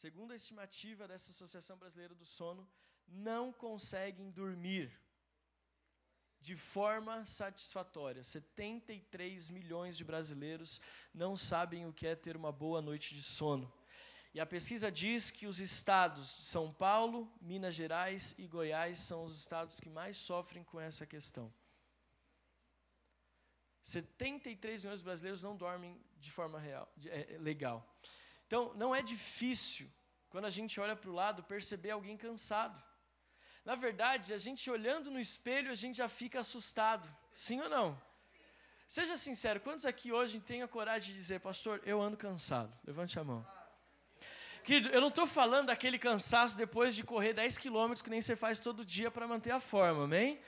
segundo a estimativa dessa Associação Brasileira do Sono, não conseguem dormir de forma satisfatória. 73 milhões de brasileiros não sabem o que é ter uma boa noite de sono. E a pesquisa diz que os estados de São Paulo, Minas Gerais e Goiás são os estados que mais sofrem com essa questão. 73 milhões de brasileiros não dormem de forma real, de, é, legal. Então, não é difícil, quando a gente olha para o lado, perceber alguém cansado. Na verdade, a gente olhando no espelho, a gente já fica assustado. Sim ou não? Seja sincero, quantos aqui hoje têm a coragem de dizer, pastor, eu ando cansado? Levante a mão. Querido, eu não estou falando daquele cansaço depois de correr 10 quilômetros que nem você faz todo dia para manter a forma, amém?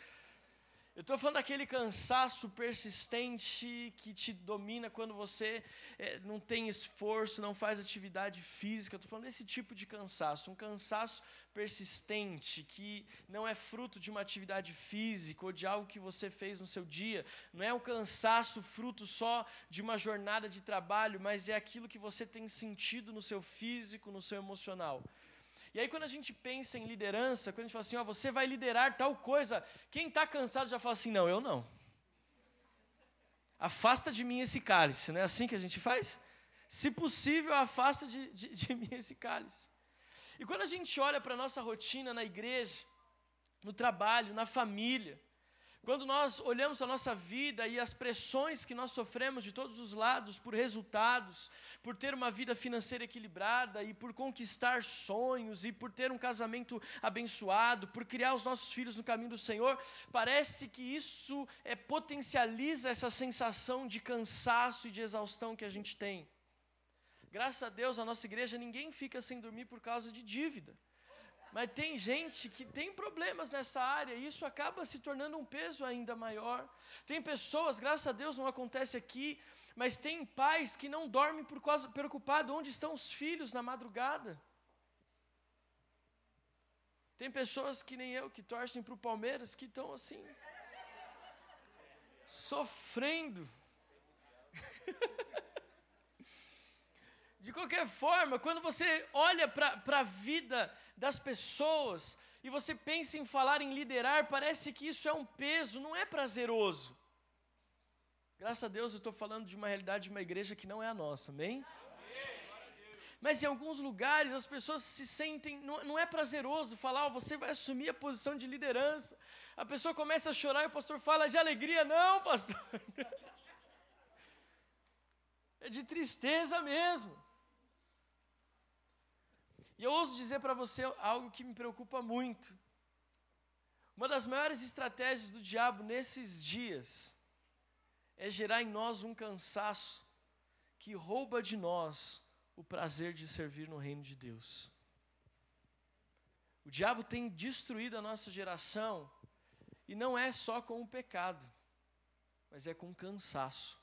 Eu estou falando daquele cansaço persistente que te domina quando você é, não tem esforço, não faz atividade física. Estou falando desse tipo de cansaço, um cansaço persistente que não é fruto de uma atividade física ou de algo que você fez no seu dia. Não é um cansaço fruto só de uma jornada de trabalho, mas é aquilo que você tem sentido no seu físico, no seu emocional. E aí, quando a gente pensa em liderança, quando a gente fala assim, ó, você vai liderar tal coisa, quem está cansado já fala assim: não, eu não. Afasta de mim esse cálice, não é assim que a gente faz? Se possível, afasta de, de, de mim esse cálice. E quando a gente olha para a nossa rotina na igreja, no trabalho, na família, quando nós olhamos a nossa vida e as pressões que nós sofremos de todos os lados por resultados, por ter uma vida financeira equilibrada e por conquistar sonhos e por ter um casamento abençoado, por criar os nossos filhos no caminho do Senhor, parece que isso é, potencializa essa sensação de cansaço e de exaustão que a gente tem. Graças a Deus, a nossa igreja ninguém fica sem dormir por causa de dívida. Mas tem gente que tem problemas nessa área e isso acaba se tornando um peso ainda maior. Tem pessoas, graças a Deus não acontece aqui, mas tem pais que não dormem por causa preocupado onde estão os filhos na madrugada. Tem pessoas que nem eu que torcem para o Palmeiras que estão assim sofrendo. Qualquer forma, quando você olha para a vida das pessoas e você pensa em falar em liderar, parece que isso é um peso, não é prazeroso. Graças a Deus eu estou falando de uma realidade de uma igreja que não é a nossa, amém? Mas em alguns lugares as pessoas se sentem, não, não é prazeroso falar, oh, você vai assumir a posição de liderança. A pessoa começa a chorar e o pastor fala de alegria, não, pastor. É de tristeza mesmo. E eu ouso dizer para você algo que me preocupa muito. Uma das maiores estratégias do diabo nesses dias é gerar em nós um cansaço que rouba de nós o prazer de servir no reino de Deus. O diabo tem destruído a nossa geração e não é só com o pecado, mas é com o cansaço.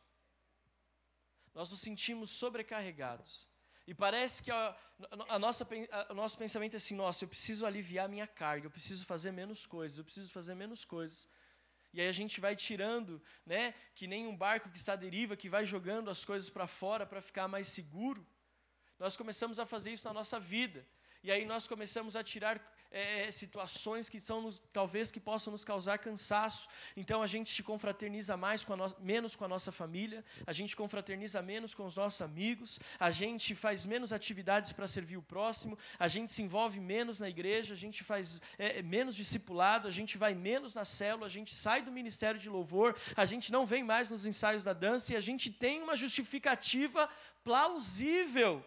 Nós nos sentimos sobrecarregados. E parece que a, a nossa, a, o nosso pensamento é assim: nossa, eu preciso aliviar minha carga, eu preciso fazer menos coisas, eu preciso fazer menos coisas. E aí a gente vai tirando, né, que nem um barco que está à deriva, que vai jogando as coisas para fora para ficar mais seguro. Nós começamos a fazer isso na nossa vida. E aí nós começamos a tirar é, é, situações que são talvez que possam nos causar cansaço. Então a gente se confraterniza mais com no, menos com a nossa família, a gente confraterniza menos com os nossos amigos, a gente faz menos atividades para servir o próximo, a gente se envolve menos na igreja, a gente faz é, é, menos discipulado, a gente vai menos na célula, a gente sai do ministério de louvor, a gente não vem mais nos ensaios da dança e a gente tem uma justificativa plausível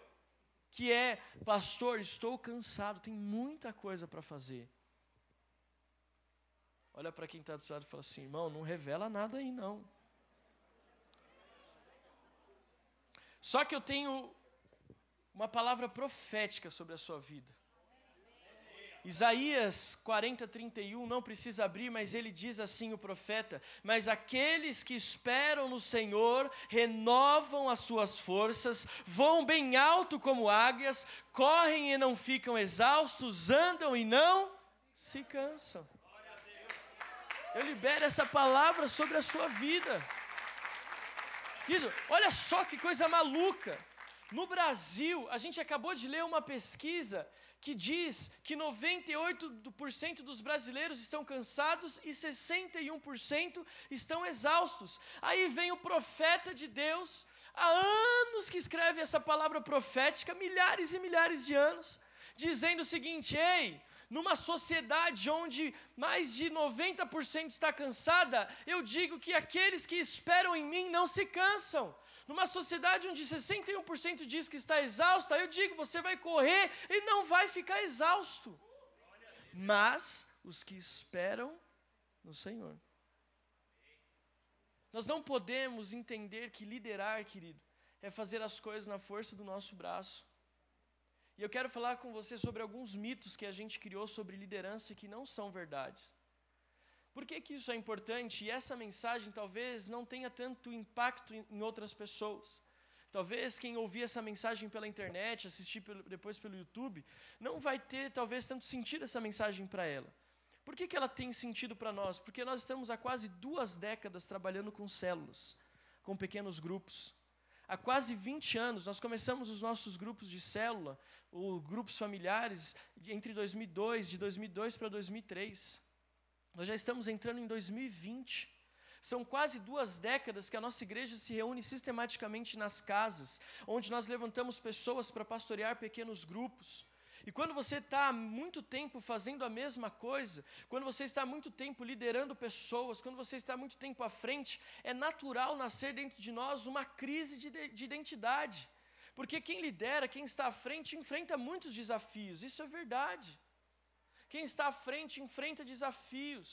que é, pastor, estou cansado, tem muita coisa para fazer. Olha para quem está do seu lado e fala assim, irmão, não revela nada aí não. Só que eu tenho uma palavra profética sobre a sua vida. Isaías 40, 31, não precisa abrir, mas ele diz assim: o profeta: Mas aqueles que esperam no Senhor renovam as suas forças, voam bem alto como águias, correm e não ficam exaustos, andam e não se cansam. Eu libero essa palavra sobre a sua vida. Querido, olha só que coisa maluca. No Brasil, a gente acabou de ler uma pesquisa que diz que 98% dos brasileiros estão cansados e 61% estão exaustos. Aí vem o profeta de Deus, há anos que escreve essa palavra profética, milhares e milhares de anos, dizendo o seguinte: ei, numa sociedade onde mais de 90% está cansada, eu digo que aqueles que esperam em mim não se cansam. Numa sociedade onde 61% diz que está exausta, eu digo, você vai correr e não vai ficar exausto. Mas os que esperam no Senhor. Nós não podemos entender que liderar, querido, é fazer as coisas na força do nosso braço. E eu quero falar com você sobre alguns mitos que a gente criou sobre liderança que não são verdades. Por que, que isso é importante? E essa mensagem talvez não tenha tanto impacto em, outras pessoas. Talvez quem ouvir essa mensagem pela internet, assistir pelo, depois pelo YouTube, não vai ter talvez tanto sentido essa mensagem para ela. Por que, que ela tem sentido para nós? Porque nós estamos há quase duas décadas trabalhando com células, com pequenos grupos. Há quase 20 anos, nós começamos os nossos grupos de célula, ou grupos familiares, entre 2002, de 2002 para 2003. Nós já estamos entrando em 2020. São quase duas décadas que a nossa igreja se reúne sistematicamente nas casas, onde nós levantamos pessoas para pastorear pequenos grupos. E quando você está muito tempo fazendo a mesma coisa, quando você está muito tempo liderando pessoas, quando você está muito tempo à frente, é natural nascer dentro de nós uma crise de, de identidade. Porque quem lidera, quem está à frente, enfrenta muitos desafios, isso é verdade. Quem está à frente enfrenta desafios,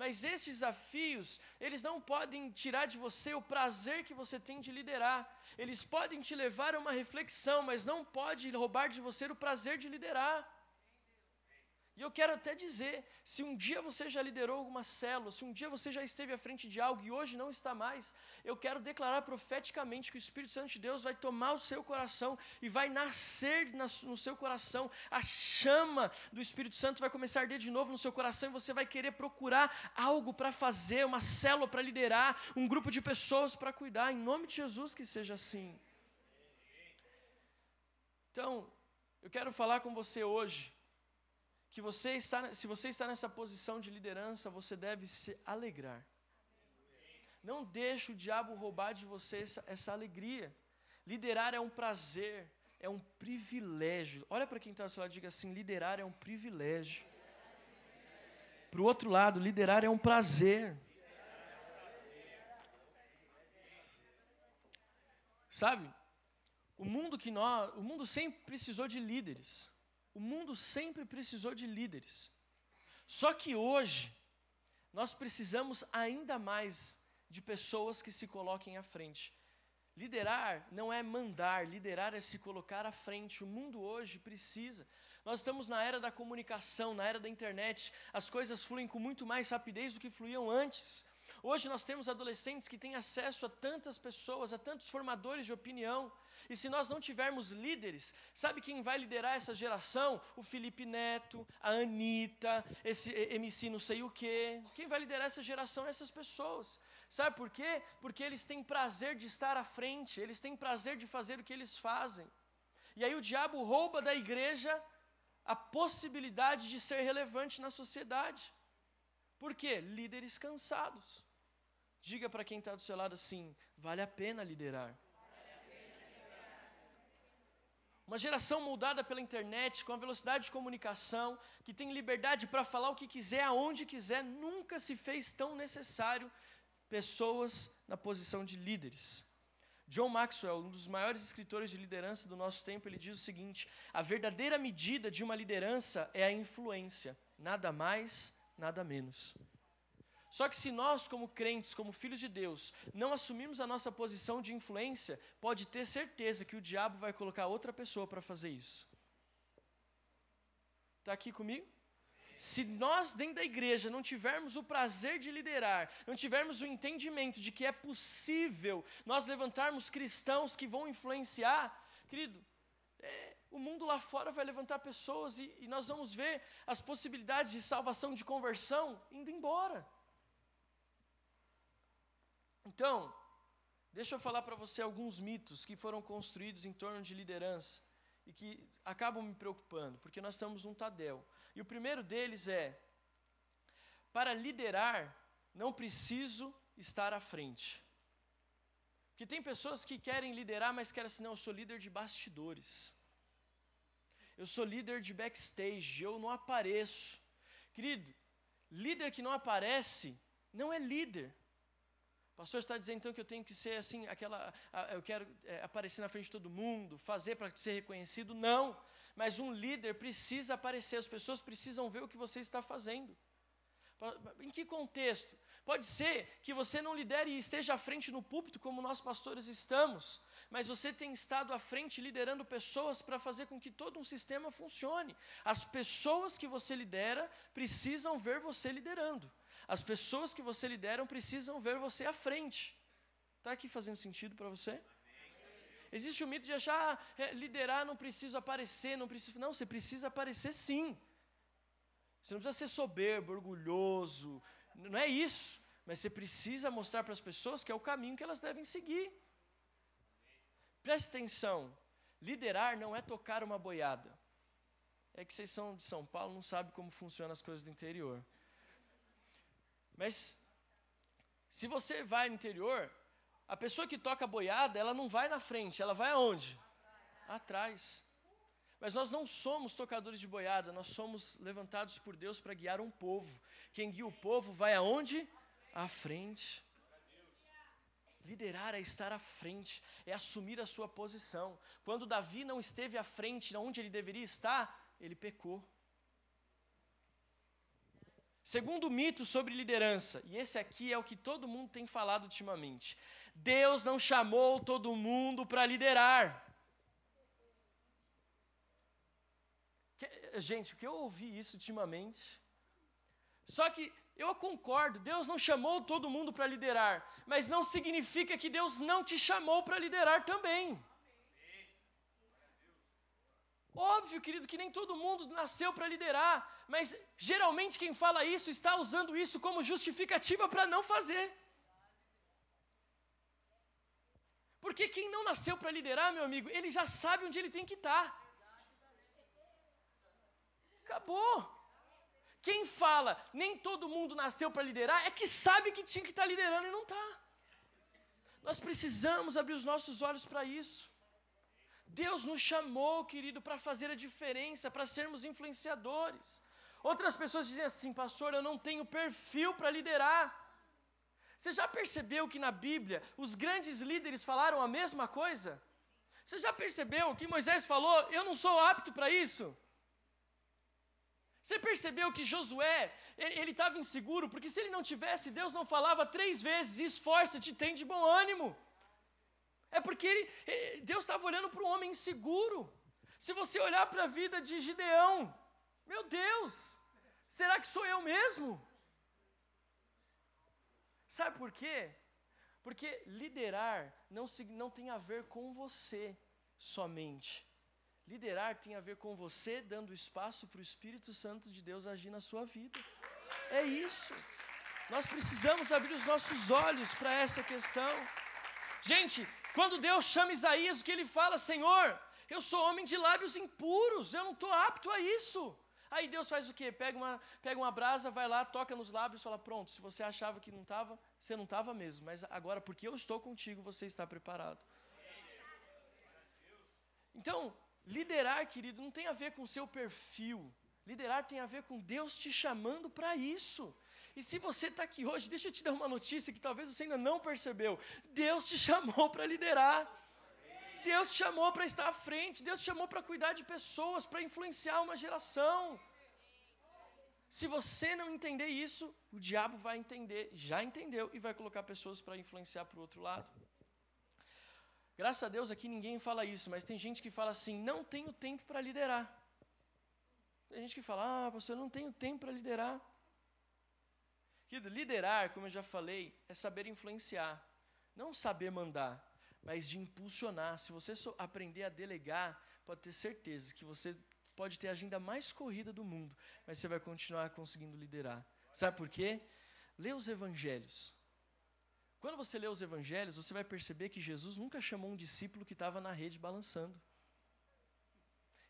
mas esses desafios, eles não podem tirar de você o prazer que você tem de liderar. Eles podem te levar a uma reflexão, mas não pode roubar de você o prazer de liderar. E eu quero até dizer: se um dia você já liderou alguma célula, se um dia você já esteve à frente de algo e hoje não está mais, eu quero declarar profeticamente que o Espírito Santo de Deus vai tomar o seu coração e vai nascer no seu coração. A chama do Espírito Santo vai começar a arder de novo no seu coração e você vai querer procurar algo para fazer, uma célula para liderar, um grupo de pessoas para cuidar. Em nome de Jesus, que seja assim. Então, eu quero falar com você hoje que você está, se você está nessa posição de liderança, você deve se alegrar. Não deixe o diabo roubar de você essa, essa alegria. Liderar é um prazer, é um privilégio. Olha para quem está ao seu lado e diga assim: liderar é um privilégio. Para o outro lado, liderar é um prazer. Sabe? O mundo que nós, o mundo sempre precisou de líderes. O mundo sempre precisou de líderes. Só que hoje, nós precisamos ainda mais de pessoas que se coloquem à frente. Liderar não é mandar, liderar é se colocar à frente. O mundo hoje precisa. Nós estamos na era da comunicação, na era da internet. As coisas fluem com muito mais rapidez do que fluíam antes. Hoje nós temos adolescentes que têm acesso a tantas pessoas, a tantos formadores de opinião. E se nós não tivermos líderes, sabe quem vai liderar essa geração? O Felipe Neto, a Anitta, esse MC não sei o quê. Quem vai liderar essa geração? Essas pessoas. Sabe por quê? Porque eles têm prazer de estar à frente, eles têm prazer de fazer o que eles fazem. E aí o diabo rouba da igreja a possibilidade de ser relevante na sociedade. Por quê? Líderes cansados. Diga para quem está do seu lado assim: vale a pena liderar. Uma geração moldada pela internet, com a velocidade de comunicação, que tem liberdade para falar o que quiser, aonde quiser, nunca se fez tão necessário pessoas na posição de líderes. John Maxwell, um dos maiores escritores de liderança do nosso tempo, ele diz o seguinte: a verdadeira medida de uma liderança é a influência, nada mais, nada menos. Só que se nós, como crentes, como filhos de Deus, não assumirmos a nossa posição de influência, pode ter certeza que o diabo vai colocar outra pessoa para fazer isso. Está aqui comigo? Se nós, dentro da igreja, não tivermos o prazer de liderar, não tivermos o entendimento de que é possível nós levantarmos cristãos que vão influenciar, querido, é, o mundo lá fora vai levantar pessoas e, e nós vamos ver as possibilidades de salvação, de conversão indo embora. Então, Deixa eu falar para você alguns mitos que foram construídos em torno de liderança e que acabam me preocupando, porque nós estamos num Tadel. E o primeiro deles é: para liderar, não preciso estar à frente. Porque tem pessoas que querem liderar, mas querem assim, não, eu sou líder de bastidores. Eu sou líder de backstage, eu não apareço. Querido, líder que não aparece não é líder. O pastor está dizendo então que eu tenho que ser assim, aquela, eu quero é, aparecer na frente de todo mundo, fazer para ser reconhecido. Não, mas um líder precisa aparecer, as pessoas precisam ver o que você está fazendo. Em que contexto? Pode ser que você não lidere e esteja à frente no púlpito, como nós pastores estamos, mas você tem estado à frente liderando pessoas para fazer com que todo um sistema funcione. As pessoas que você lidera precisam ver você liderando. As pessoas que você lidera precisam ver você à frente. Está aqui fazendo sentido para você? Existe o mito de achar, ah, é, liderar não preciso aparecer, não preciso. Não, você precisa aparecer sim. Você não precisa ser soberbo, orgulhoso, não é isso. Mas você precisa mostrar para as pessoas que é o caminho que elas devem seguir. Preste atenção: liderar não é tocar uma boiada. É que vocês são de São Paulo, não sabem como funcionam as coisas do interior. Mas, se você vai no interior, a pessoa que toca boiada, ela não vai na frente, ela vai aonde? Atrás. Mas nós não somos tocadores de boiada, nós somos levantados por Deus para guiar um povo. Quem guia o povo vai aonde? À frente. Liderar é estar à frente, é assumir a sua posição. Quando Davi não esteve à frente, onde ele deveria estar, ele pecou. Segundo mito sobre liderança, e esse aqui é o que todo mundo tem falado ultimamente: Deus não chamou todo mundo para liderar. gente, o que eu ouvi isso ultimamente. Só que eu concordo, Deus não chamou todo mundo para liderar, mas não significa que Deus não te chamou para liderar também. Óbvio, querido, que nem todo mundo nasceu para liderar, mas geralmente quem fala isso está usando isso como justificativa para não fazer. Porque quem não nasceu para liderar, meu amigo, ele já sabe onde ele tem que estar. Tá. Acabou. Quem fala, nem todo mundo nasceu para liderar, é que sabe que tinha que estar tá liderando e não está. Nós precisamos abrir os nossos olhos para isso. Deus nos chamou, querido, para fazer a diferença, para sermos influenciadores. Outras pessoas dizem assim, pastor, eu não tenho perfil para liderar. Você já percebeu que na Bíblia os grandes líderes falaram a mesma coisa? Você já percebeu que Moisés falou, eu não sou apto para isso? Você percebeu que Josué, ele estava inseguro, porque se ele não tivesse, Deus não falava três vezes: esforça-te, tem de bom ânimo. É porque ele, Deus estava olhando para um homem inseguro. Se você olhar para a vida de Gideão, meu Deus, será que sou eu mesmo? Sabe por quê? Porque liderar não, não tem a ver com você somente Liderar tem a ver com você dando espaço para o Espírito Santo de Deus agir na sua vida. É isso. Nós precisamos abrir os nossos olhos para essa questão. Gente, quando Deus chama Isaías, o que ele fala? Senhor, eu sou homem de lábios impuros, eu não estou apto a isso. Aí Deus faz o quê? Pega uma, pega uma brasa, vai lá, toca nos lábios e fala: Pronto, se você achava que não estava, você não estava mesmo, mas agora, porque eu estou contigo, você está preparado. Então, Liderar, querido, não tem a ver com o seu perfil. Liderar tem a ver com Deus te chamando para isso. E se você está aqui hoje, deixa eu te dar uma notícia que talvez você ainda não percebeu. Deus te chamou para liderar. Deus te chamou para estar à frente. Deus te chamou para cuidar de pessoas, para influenciar uma geração. Se você não entender isso, o diabo vai entender, já entendeu, e vai colocar pessoas para influenciar para o outro lado. Graças a Deus aqui ninguém fala isso, mas tem gente que fala assim: não tenho tempo para liderar. Tem gente que fala: ah, pastor, eu não tenho tempo para liderar. Querido, liderar, como eu já falei, é saber influenciar, não saber mandar, mas de impulsionar. Se você aprender a delegar, pode ter certeza que você pode ter a agenda mais corrida do mundo, mas você vai continuar conseguindo liderar. Sabe por quê? Lê os evangelhos. Quando você lê os evangelhos, você vai perceber que Jesus nunca chamou um discípulo que estava na rede balançando.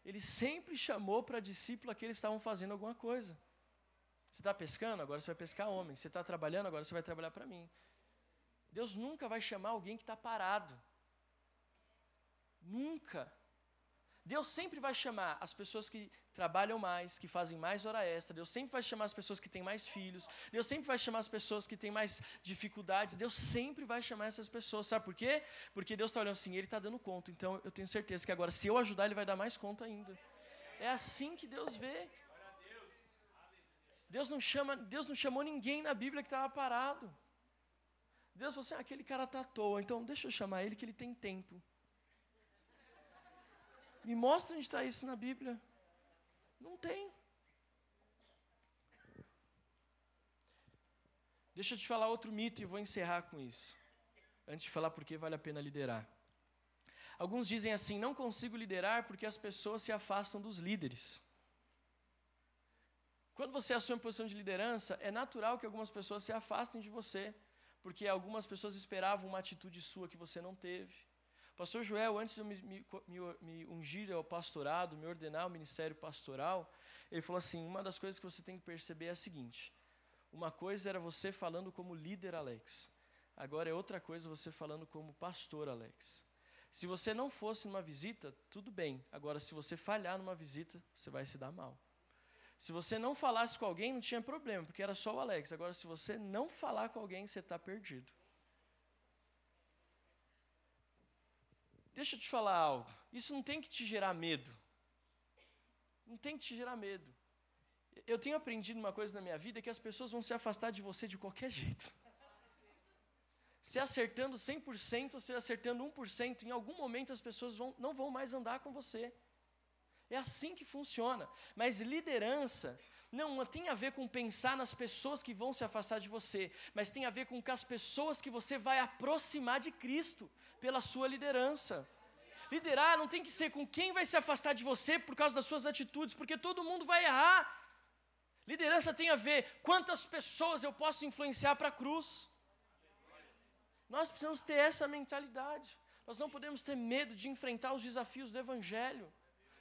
Ele sempre chamou para discípulo aqueles que estavam fazendo alguma coisa. Você está pescando? Agora você vai pescar homem. Você está trabalhando? Agora você vai trabalhar para mim. Deus nunca vai chamar alguém que está parado. Nunca. Deus sempre vai chamar as pessoas que trabalham mais, que fazem mais hora extra. Deus sempre vai chamar as pessoas que têm mais filhos. Deus sempre vai chamar as pessoas que têm mais dificuldades. Deus sempre vai chamar essas pessoas. Sabe por quê? Porque Deus está olhando assim, Ele está dando conta. Então eu tenho certeza que agora, se eu ajudar, Ele vai dar mais conta ainda. É assim que Deus vê. Deus não, chama, Deus não chamou ninguém na Bíblia que estava parado. Deus falou assim: ah, aquele cara está à toa, então deixa eu chamar ele que ele tem tempo. Me mostra onde está isso na Bíblia. Não tem. Deixa eu te falar outro mito e vou encerrar com isso. Antes de falar por que vale a pena liderar. Alguns dizem assim: não consigo liderar porque as pessoas se afastam dos líderes. Quando você assume a posição de liderança, é natural que algumas pessoas se afastem de você, porque algumas pessoas esperavam uma atitude sua que você não teve. Pastor Joel, antes de eu me, me, me, ungir ao pastorado, me ordenar ao ministério pastoral, ele falou assim: uma das coisas que você tem que perceber é a seguinte: uma coisa era você falando como líder Alex, agora é outra coisa você falando como pastor Alex. Se você não fosse numa visita, tudo bem. Agora, se você falhar numa visita, você vai se dar mal. Se você não falasse com alguém, não tinha problema, porque era só o Alex. Agora, se você não falar com alguém, você está perdido. Deixa eu te falar algo. Isso não tem que te gerar medo. Não tem que te gerar medo. Eu tenho aprendido uma coisa na minha vida que as pessoas vão se afastar de você de qualquer jeito. Se acertando 100% ou se acertando 1%, em algum momento as pessoas vão, não vão mais andar com você. É assim que funciona. Mas liderança não tem a ver com pensar nas pessoas que vão se afastar de você, mas tem a ver com as pessoas que você vai aproximar de Cristo pela sua liderança. Liderar não tem que ser com quem vai se afastar de você por causa das suas atitudes, porque todo mundo vai errar. Liderança tem a ver quantas pessoas eu posso influenciar para a cruz. Nós precisamos ter essa mentalidade. Nós não podemos ter medo de enfrentar os desafios do Evangelho.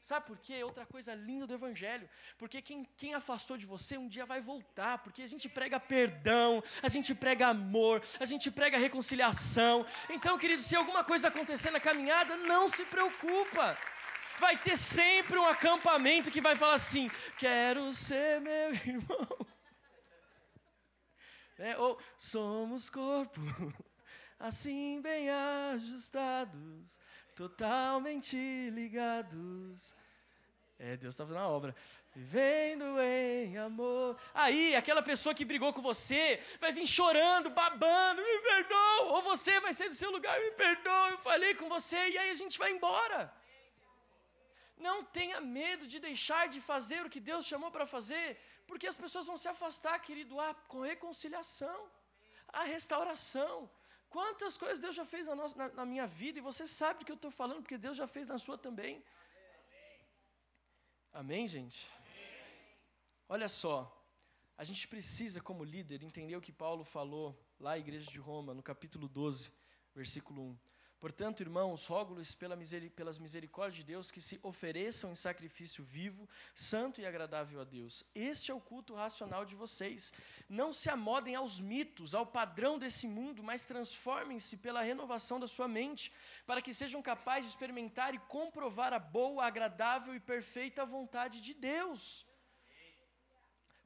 Sabe por quê? Outra coisa linda do Evangelho. Porque quem, quem afastou de você um dia vai voltar. Porque a gente prega perdão, a gente prega amor, a gente prega reconciliação. Então, querido, se alguma coisa acontecer na caminhada, não se preocupa. Vai ter sempre um acampamento que vai falar assim: Quero ser meu irmão. É, ou somos corpo, assim bem ajustados totalmente ligados. É, Deus está fazendo a obra. Vivendo em amor. Aí, aquela pessoa que brigou com você vai vir chorando, babando, me perdoa. Ou você vai sair do seu lugar, me perdoa, eu falei com você, e aí a gente vai embora. Não tenha medo de deixar de fazer o que Deus chamou para fazer, porque as pessoas vão se afastar, querido, ah, com reconciliação, a restauração. Quantas coisas Deus já fez na, nossa, na, na minha vida, e você sabe do que eu estou falando, porque Deus já fez na sua também. Amém, gente? Olha só, a gente precisa, como líder, entender o que Paulo falou lá à igreja de Roma, no capítulo 12, versículo 1. Portanto, irmãos, rogo-lhes pela pelas misericórdias de Deus que se ofereçam em sacrifício vivo, santo e agradável a Deus. Este é o culto racional de vocês. Não se amodem aos mitos, ao padrão desse mundo, mas transformem-se pela renovação da sua mente, para que sejam capazes de experimentar e comprovar a boa, agradável e perfeita vontade de Deus.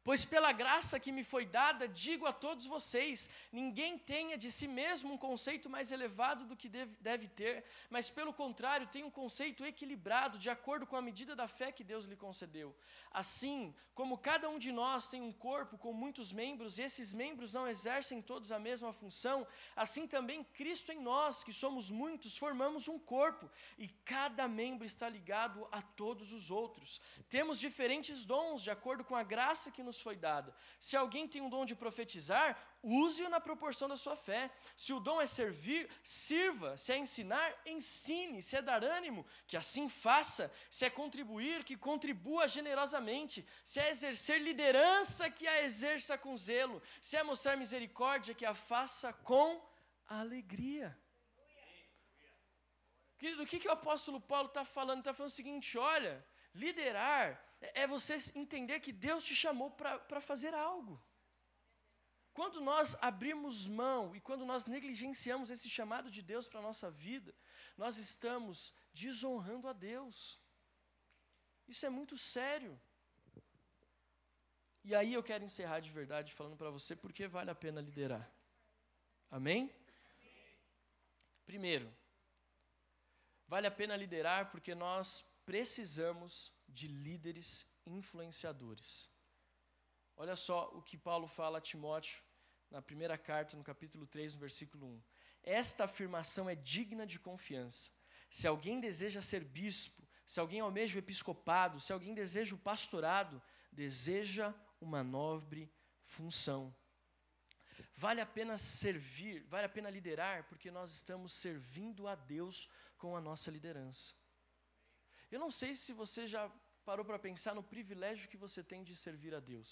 Pois pela graça que me foi dada, digo a todos vocês: ninguém tenha de si mesmo um conceito mais elevado do que deve, deve, ter, mas pelo contrário, tenha um conceito equilibrado, de acordo com a medida da fé que Deus lhe concedeu. Assim, como cada um de nós tem um corpo com muitos membros, e esses membros não exercem todos a mesma função, assim também Cristo em nós, que somos muitos, formamos um corpo, e cada membro está ligado a todos os outros. Temos diferentes dons, de acordo com a graça que nos nos foi dada. Se alguém tem um dom de profetizar, use-o na proporção da sua fé. Se o dom é servir, sirva. Se é ensinar, ensine. Se é dar ânimo, que assim faça. Se é contribuir, que contribua generosamente. Se é exercer liderança, que a exerça com zelo. Se é mostrar misericórdia, que a faça com alegria. Querido, o que, que o apóstolo Paulo está falando? Está falando o seguinte: olha, liderar é, você entender que Deus te chamou para fazer algo. Quando nós abrimos mão e quando nós negligenciamos esse chamado de Deus para a nossa vida, nós estamos desonrando a Deus. Isso é muito sério. E aí eu quero encerrar de verdade falando para você por que vale a pena liderar. Amém? Primeiro, vale a pena liderar porque nós precisamos de líderes influenciadores. Olha só o que Paulo fala a Timóteo na primeira carta, no capítulo 3, no versículo 1. Esta afirmação é digna de confiança. Se alguém deseja ser bispo, se alguém almeja o episcopado, se alguém deseja o pastorado, deseja uma nobre função. Vale a pena servir, vale a pena liderar, porque nós estamos servindo a Deus com a nossa liderança. Eu não sei se você já parou para pensar no privilégio que você tem de servir a Deus.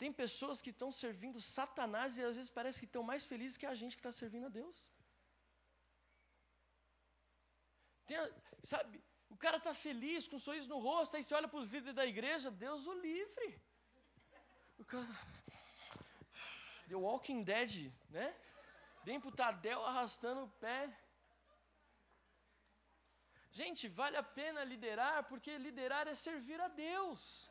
Tem pessoas que estão servindo Satanás e às vezes parece que estão mais felizes que a gente que está servindo a Deus. Tem, sabe, o cara está feliz, com um sorriso no rosto, aí você olha para os líderes da igreja, Deus o livre. O cara. The Walking Dead, né? Vem para o Tadel arrastando o pé. Gente, vale a pena liderar, porque liderar é servir a Deus.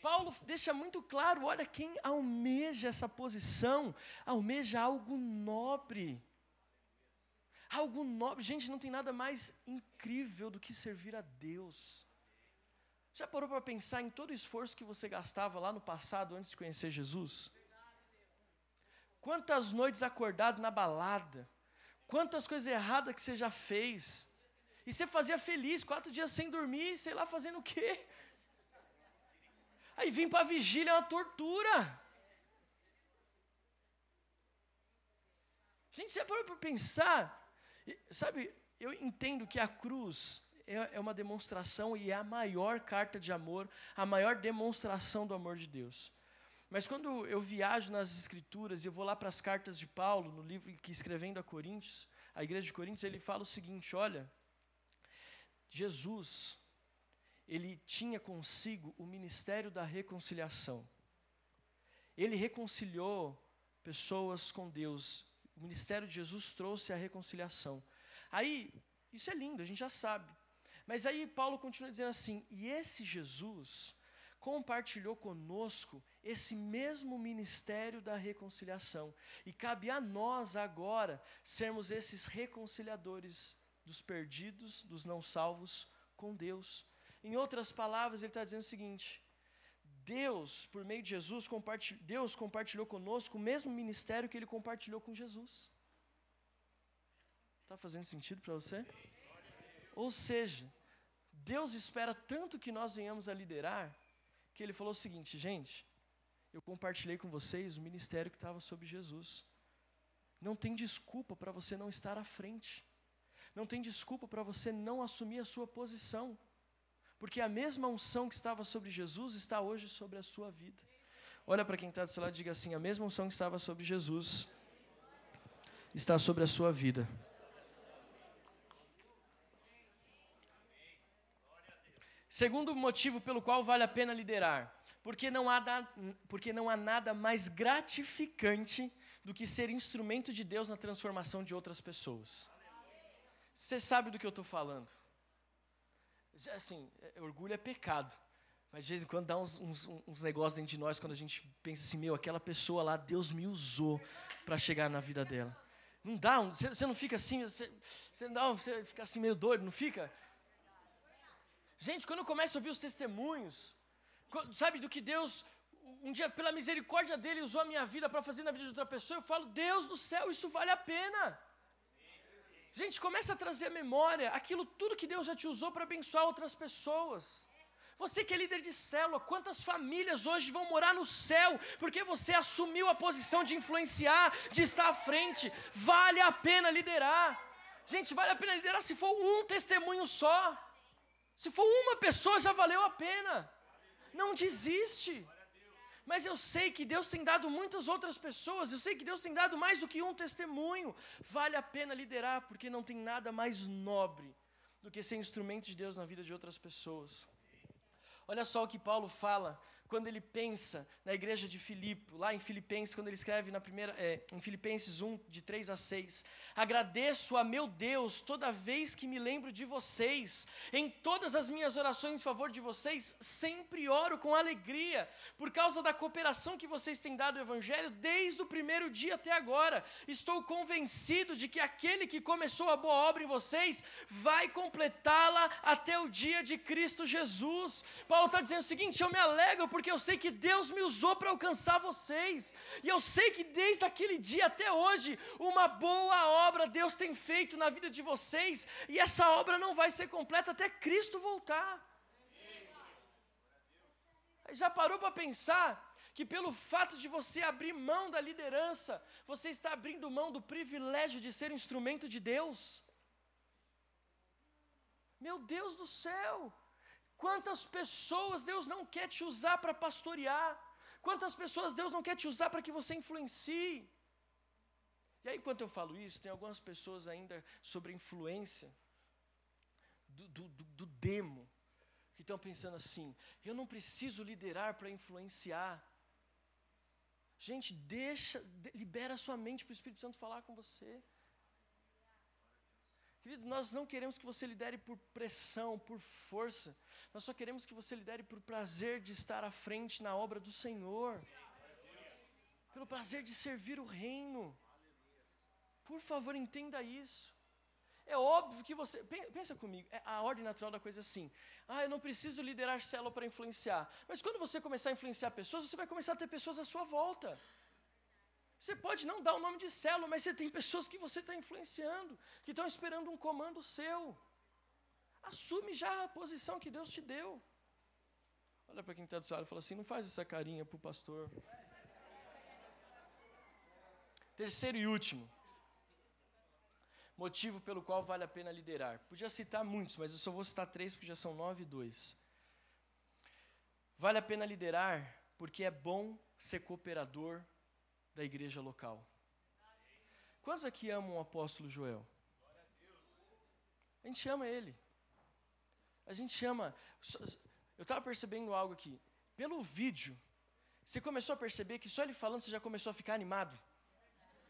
Paulo deixa muito claro: olha, quem almeja essa posição, almeja algo nobre. Algo nobre. Gente, não tem nada mais incrível do que servir a Deus. Já parou para pensar em todo o esforço que você gastava lá no passado antes de conhecer Jesus? Quantas noites acordado na balada? Quantas coisas erradas que você já fez? E você fazia feliz, quatro dias sem dormir, sei lá, fazendo o quê? Aí vim para a vigília, é uma tortura. Gente, você parou para pensar? Sabe, eu entendo que a cruz é, é uma demonstração e é a maior carta de amor, a maior demonstração do amor de Deus. Mas quando eu viajo nas Escrituras e eu vou lá para as cartas de Paulo, no livro que escrevendo a Coríntios, a igreja de Coríntios, ele fala o seguinte: olha, Jesus, ele tinha consigo o ministério da reconciliação. Ele reconciliou pessoas com Deus. O ministério de Jesus trouxe a reconciliação. Aí, isso é lindo, a gente já sabe. Mas aí Paulo continua dizendo assim: e esse Jesus compartilhou conosco esse mesmo ministério da reconciliação. E cabe a nós agora sermos esses reconciliadores dos perdidos, dos não salvos com Deus. Em outras palavras, ele está dizendo o seguinte: Deus, por meio de Jesus, compartilhou, Deus compartilhou conosco o mesmo ministério que ele compartilhou com Jesus. Está fazendo sentido para você? Ou seja, Deus espera tanto que nós venhamos a liderar, que ele falou o seguinte, gente, eu compartilhei com vocês o ministério que estava sobre Jesus. Não tem desculpa para você não estar à frente. Não tem desculpa para você não assumir a sua posição. Porque a mesma unção que estava sobre Jesus está hoje sobre a sua vida. Olha para quem está do seu lado e diga assim: a mesma unção que estava sobre Jesus está sobre a sua vida. Segundo motivo pelo qual vale a pena liderar, porque não há, porque não há nada mais gratificante do que ser instrumento de Deus na transformação de outras pessoas. Você sabe do que eu estou falando. Assim, é, orgulho é pecado. Mas de vez em quando dá uns, uns, uns negócios dentro de nós quando a gente pensa assim, meu, aquela pessoa lá, Deus me usou para chegar na vida dela. Não dá, você não fica assim, você, não, você fica assim meio doido, não fica? Gente, quando eu começo a ouvir os testemunhos, sabe, do que Deus, um dia, pela misericórdia dele, usou a minha vida para fazer na vida de outra pessoa, eu falo, Deus do céu, isso vale a pena. Gente, começa a trazer à memória aquilo tudo que Deus já te usou para abençoar outras pessoas. Você que é líder de célula, quantas famílias hoje vão morar no céu porque você assumiu a posição de influenciar, de estar à frente? Vale a pena liderar. Gente, vale a pena liderar se for um testemunho só. Se for uma pessoa, já valeu a pena. Não desiste. Mas eu sei que Deus tem dado muitas outras pessoas, eu sei que Deus tem dado mais do que um testemunho. Vale a pena liderar, porque não tem nada mais nobre do que ser instrumento de Deus na vida de outras pessoas. Olha só o que Paulo fala quando ele pensa na igreja de Filipe, lá em Filipenses, quando ele escreve na primeira, é, em Filipenses 1, de 3 a 6. Agradeço a meu Deus toda vez que me lembro de vocês. Em todas as minhas orações em favor de vocês, sempre oro com alegria, por causa da cooperação que vocês têm dado ao Evangelho desde o primeiro dia até agora. Estou convencido de que aquele que começou a boa obra em vocês vai completá-la até o dia de Cristo Jesus. Paulo está dizendo o seguinte: eu me alegro eu sei que Deus me usou para alcançar vocês, e eu sei que desde aquele dia até hoje, uma boa obra Deus tem feito na vida de vocês, e essa obra não vai ser completa até Cristo voltar. Já parou para pensar que pelo fato de você abrir mão da liderança, você está abrindo mão do privilégio de ser instrumento de Deus? Meu Deus do céu! Quantas pessoas Deus não quer te usar para pastorear? Quantas pessoas Deus não quer te usar para que você influencie? E aí, enquanto eu falo isso, tem algumas pessoas ainda sobre influência do, do, do, demo, que estão pensando assim: eu não preciso liderar para influenciar. Gente, deixa, libera sua mente para o Espírito Santo falar com você. Querido, nós não queremos que você lidere por pressão, por força. Nós só queremos que você lidere por prazer de estar à frente na obra do Senhor. Pelo prazer de servir o reino. Por favor, entenda isso. É óbvio que você. Pensa comigo, é a ordem natural da coisa é assim. Ah, eu não preciso liderar célula para influenciar. Mas quando você começar a influenciar pessoas, você vai começar a ter pessoas à sua volta. Você pode não dar o nome de célula, mas você tem pessoas que você está influenciando, que estão esperando um comando seu. Assume já a posição que Deus te deu. Olha para quem está do seu lado e fala assim: não faz essa carinha para o pastor. Terceiro e último. Motivo pelo qual vale a pena liderar. Podia citar muitos, mas eu só vou citar três porque já são nove e dois. Vale a pena liderar porque é bom ser cooperador da igreja local. Quantos aqui amam o apóstolo Joel? A gente ama ele. A gente chama. Eu estava percebendo algo aqui. Pelo vídeo, você começou a perceber que só ele falando você já começou a ficar animado.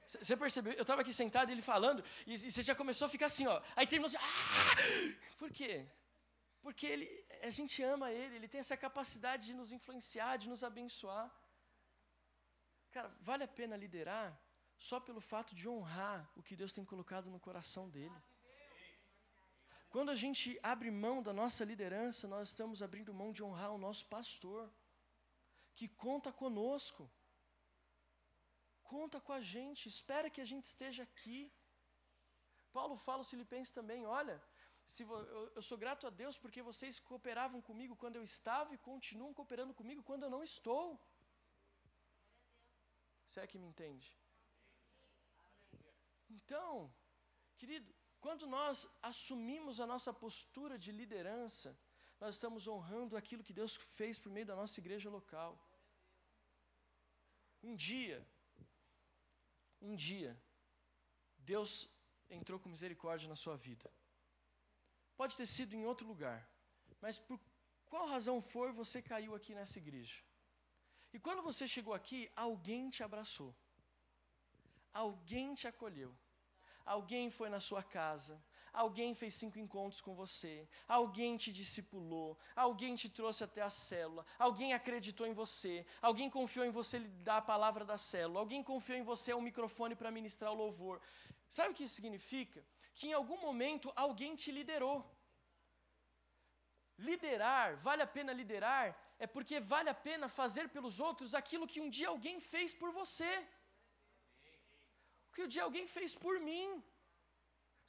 Você percebeu? Eu estava aqui sentado ele falando e, e, você já começou a ficar assim, ó. Aí terminou assim. Ah! Por quê? Porque ele, a gente ama ele, ele tem essa capacidade de nos influenciar, de nos abençoar. Cara, vale a pena liderar só pelo fato de honrar o que Deus tem colocado no coração dele. Quando a gente abre mão da nossa liderança, nós estamos abrindo mão de honrar o nosso pastor, que conta conosco, conta com a gente, espera que a gente esteja aqui. Paulo fala aos Filipenses também: olha, se eu, eu sou grato a Deus porque vocês cooperavam comigo quando eu estava e continuam cooperando comigo quando eu não estou. Você é que me entende? Então, querido, quando nós assumimos a nossa postura de liderança, nós estamos honrando aquilo que Deus fez por meio da nossa igreja local. Um dia, um dia, Deus entrou com misericórdia na sua vida. Pode ter sido em outro lugar, mas por qual razão for você caiu aqui nessa igreja? E quando você chegou aqui, alguém te abraçou, alguém te acolheu, Alguém foi na sua casa, alguém fez cinco encontros com você, alguém te discipulou, alguém te trouxe até a célula, alguém acreditou em você, alguém confiou em você dar a palavra da célula, alguém confiou em você um microfone para ministrar o louvor. Sabe o que isso significa? Que em algum momento alguém te liderou. Liderar, vale a pena liderar, é porque vale a pena fazer pelos outros aquilo que um dia alguém fez por você que o dia alguém fez por mim.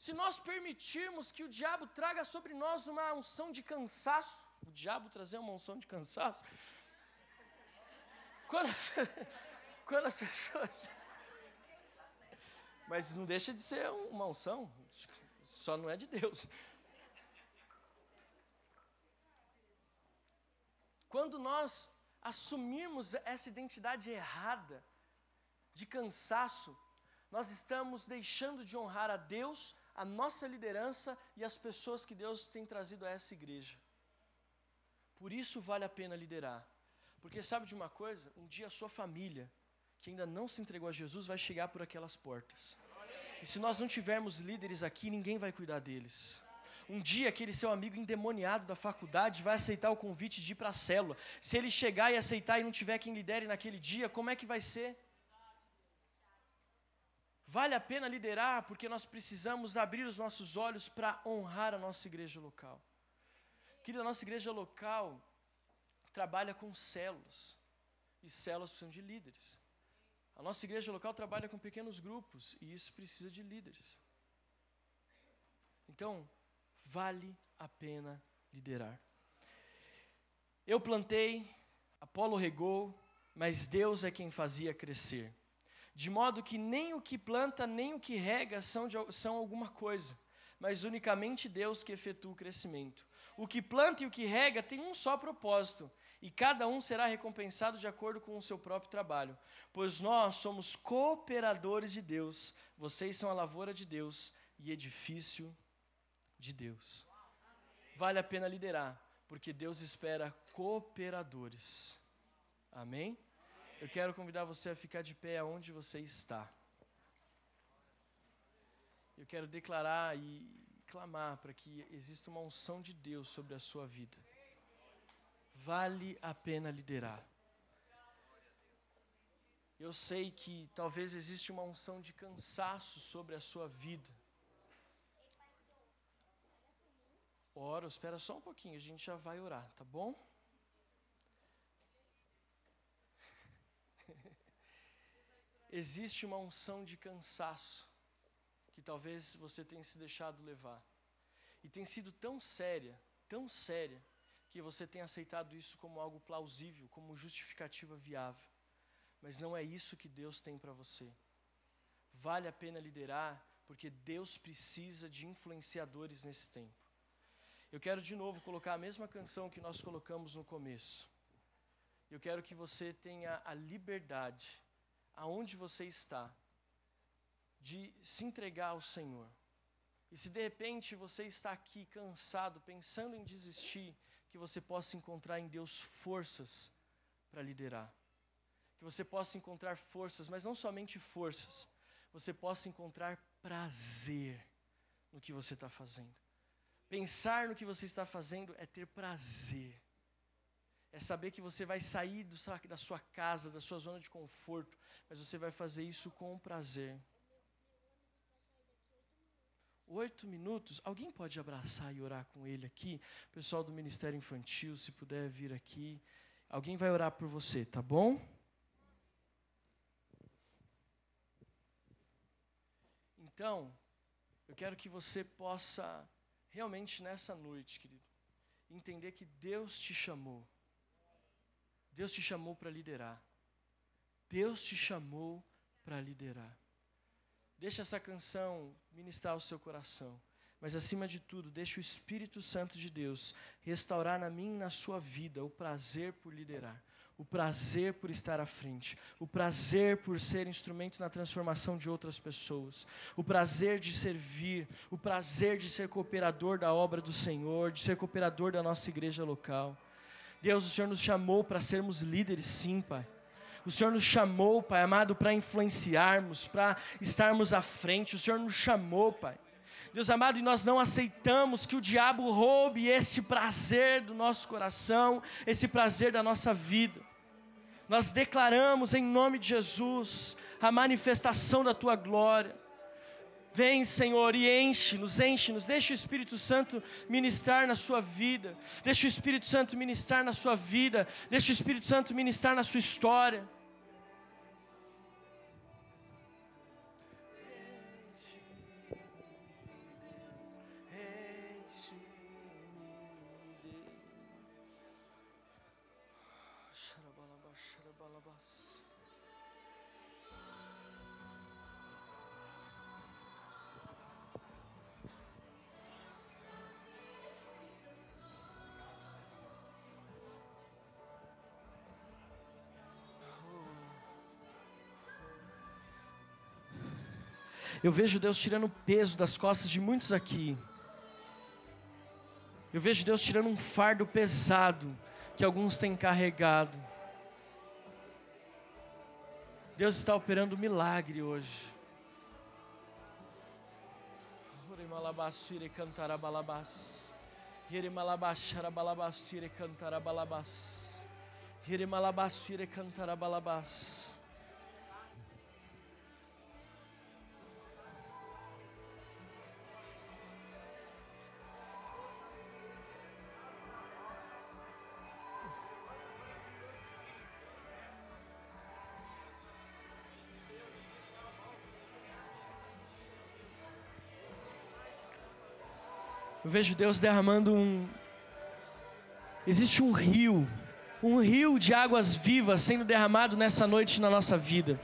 Se nós permitirmos que o diabo traga sobre nós uma unção de cansaço, o diabo trazer uma unção de cansaço, quando, quando as pessoas. Mas não deixa de ser uma unção, só não é de Deus. Quando nós assumirmos essa identidade errada de cansaço, nós estamos deixando de honrar a Deus, a nossa liderança e as pessoas que Deus tem trazido a essa igreja. Por isso vale a pena liderar. Porque sabe de uma coisa? Um dia a sua família, que ainda não se entregou a Jesus, vai chegar por aquelas portas. E se nós não tivermos líderes aqui, ninguém vai cuidar deles. Um dia aquele seu amigo endemoniado da faculdade vai aceitar o convite de ir para a célula. Se ele chegar e aceitar e não tiver quem lidere naquele dia, como é que vai ser? Vale a pena liderar porque nós precisamos abrir os nossos olhos para honrar a nossa igreja local. Querida, a nossa igreja local trabalha com células. E células precisam de líderes. A nossa igreja local trabalha com pequenos grupos e isso precisa de líderes. Então, vale a pena liderar. Eu plantei, Apolo regou, mas Deus é quem fazia crescer. De modo que nem o que planta, nem o que rega são, de, são alguma coisa, mas unicamente Deus que efetua o crescimento. O que planta e o que rega tem um só propósito, e cada um será recompensado de acordo com o seu próprio trabalho. Pois nós somos cooperadores de Deus, vocês são a lavoura de Deus e edifício de Deus. Vale a pena liderar, porque Deus espera cooperadores. Amém? Eu quero convidar você a ficar de pé aonde você está. Eu quero declarar e clamar para que exista uma unção de Deus sobre a sua vida. Vale a pena liderar. Eu sei que talvez existe uma unção de cansaço sobre a sua vida. Ora, espera só um pouquinho, a gente já vai orar, tá bom? existe uma unção de cansaço que talvez você tenha se deixado levar. E tem sido tão séria, tão séria, que você tem aceitado isso como algo plausível, como justificativa viável. Mas não é isso que Deus tem para você. Vale a pena liderar, porque Deus precisa de influenciadores nesse tempo. Eu quero de novo colocar a mesma canção que nós colocamos no começo. Eu quero que você tenha a liberdade, aonde você está, de se entregar ao Senhor. E se de repente você está aqui cansado, pensando em desistir, que você possa encontrar em Deus forças para liderar. Que você possa encontrar forças, mas não somente forças, você possa encontrar prazer no que você está fazendo. Pensar no que você está fazendo é ter prazer. É saber que você vai sair do, da sua casa, da sua zona de conforto, mas você vai fazer isso com prazer. Oito minutos. Alguém pode abraçar e orar com ele aqui? Pessoal do Ministério Infantil, se puder vir aqui. Alguém vai orar por você, tá bom? Então, eu quero que você possa, realmente nessa noite, querido, entender que Deus te chamou. Deus te chamou para liderar. Deus te chamou para liderar. Deixa essa canção ministrar o seu coração. Mas acima de tudo, deixe o Espírito Santo de Deus restaurar na mim e na sua vida o prazer por liderar, o prazer por estar à frente, o prazer por ser instrumento na transformação de outras pessoas, o prazer de servir, o prazer de ser cooperador da obra do Senhor, de ser cooperador da nossa igreja local. Deus, o Senhor nos chamou para sermos líderes, sim, Pai. O Senhor nos chamou, Pai amado, para influenciarmos, para estarmos à frente. O Senhor nos chamou, Pai. Deus amado, e nós não aceitamos que o diabo roube este prazer do nosso coração, esse prazer da nossa vida. Nós declaramos em nome de Jesus a manifestação da tua glória. Vem, Senhor, e enche-nos, enche-nos. Deixa o Espírito Santo ministrar na sua vida. Deixa o Espírito Santo ministrar na sua vida. Deixa o Espírito Santo ministrar na sua história. Eu vejo Deus tirando o peso das costas de muitos aqui. Eu vejo Deus tirando um fardo pesado que alguns têm carregado. Deus está operando um milagre hoje. Malabassire cantarabalabas. Eu vejo Deus derramando um. Existe um rio, um rio de águas vivas sendo derramado nessa noite na nossa vida.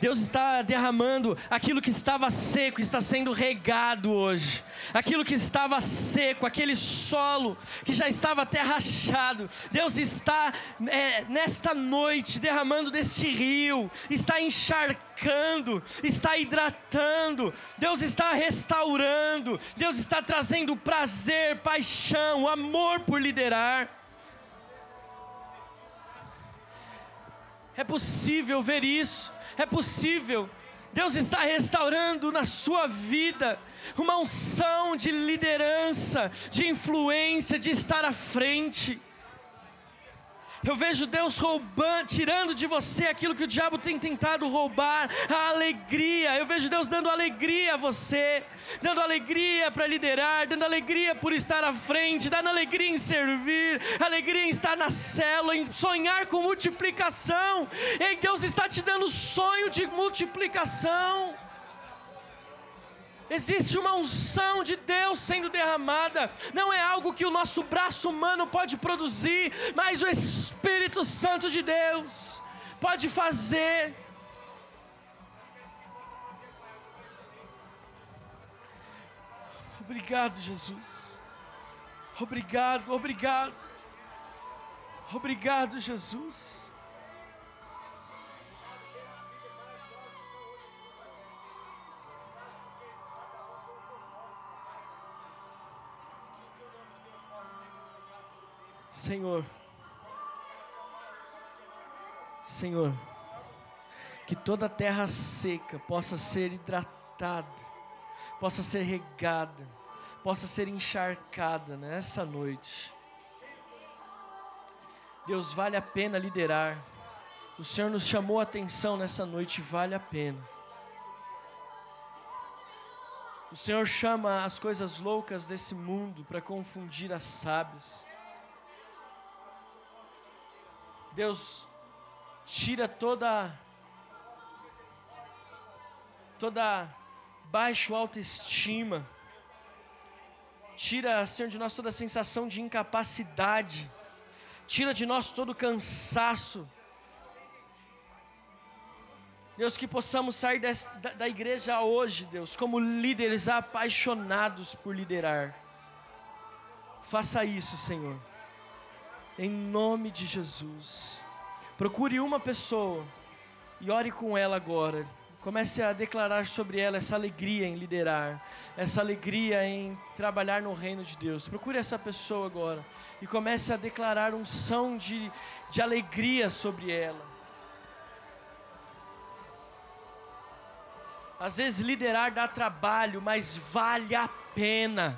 Deus está derramando aquilo que estava seco, está sendo regado hoje. Aquilo que estava seco, aquele solo que já estava até rachado. Deus está é, nesta noite derramando deste rio, está encharcando, está hidratando. Deus está restaurando. Deus está trazendo prazer, paixão, amor por liderar. É possível ver isso é possível. Deus está restaurando na sua vida uma unção de liderança, de influência, de estar à frente. Eu vejo Deus roubando, tirando de você aquilo que o diabo tem tentado roubar, a alegria. Eu vejo Deus dando alegria a você, dando alegria para liderar, dando alegria por estar à frente, dando alegria em servir, alegria em estar na célula, em sonhar com multiplicação. E Deus está te dando sonho de multiplicação. Existe uma unção de Deus sendo derramada, não é algo que o nosso braço humano pode produzir, mas o Espírito Santo de Deus pode fazer. Obrigado, Jesus. Obrigado, obrigado. Obrigado, Jesus. Senhor, Senhor, que toda terra seca possa ser hidratada, possa ser regada, possa ser encharcada nessa noite. Deus, vale a pena liderar. O Senhor nos chamou a atenção nessa noite, vale a pena. O Senhor chama as coisas loucas desse mundo para confundir as sábias. Deus, tira toda toda baixo autoestima. Tira, Senhor, de nós toda a sensação de incapacidade. Tira de nós todo o cansaço. Deus, que possamos sair da, da igreja hoje, Deus, como líderes apaixonados por liderar. Faça isso, Senhor em nome de Jesus. Procure uma pessoa e ore com ela agora. Comece a declarar sobre ela essa alegria em liderar, essa alegria em trabalhar no reino de Deus. Procure essa pessoa agora e comece a declarar um som de, de alegria sobre ela. Às vezes liderar dá trabalho, mas vale a pena.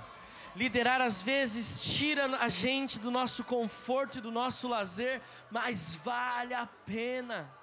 Liderar às vezes tira a gente do nosso conforto e do nosso lazer, mas vale a pena.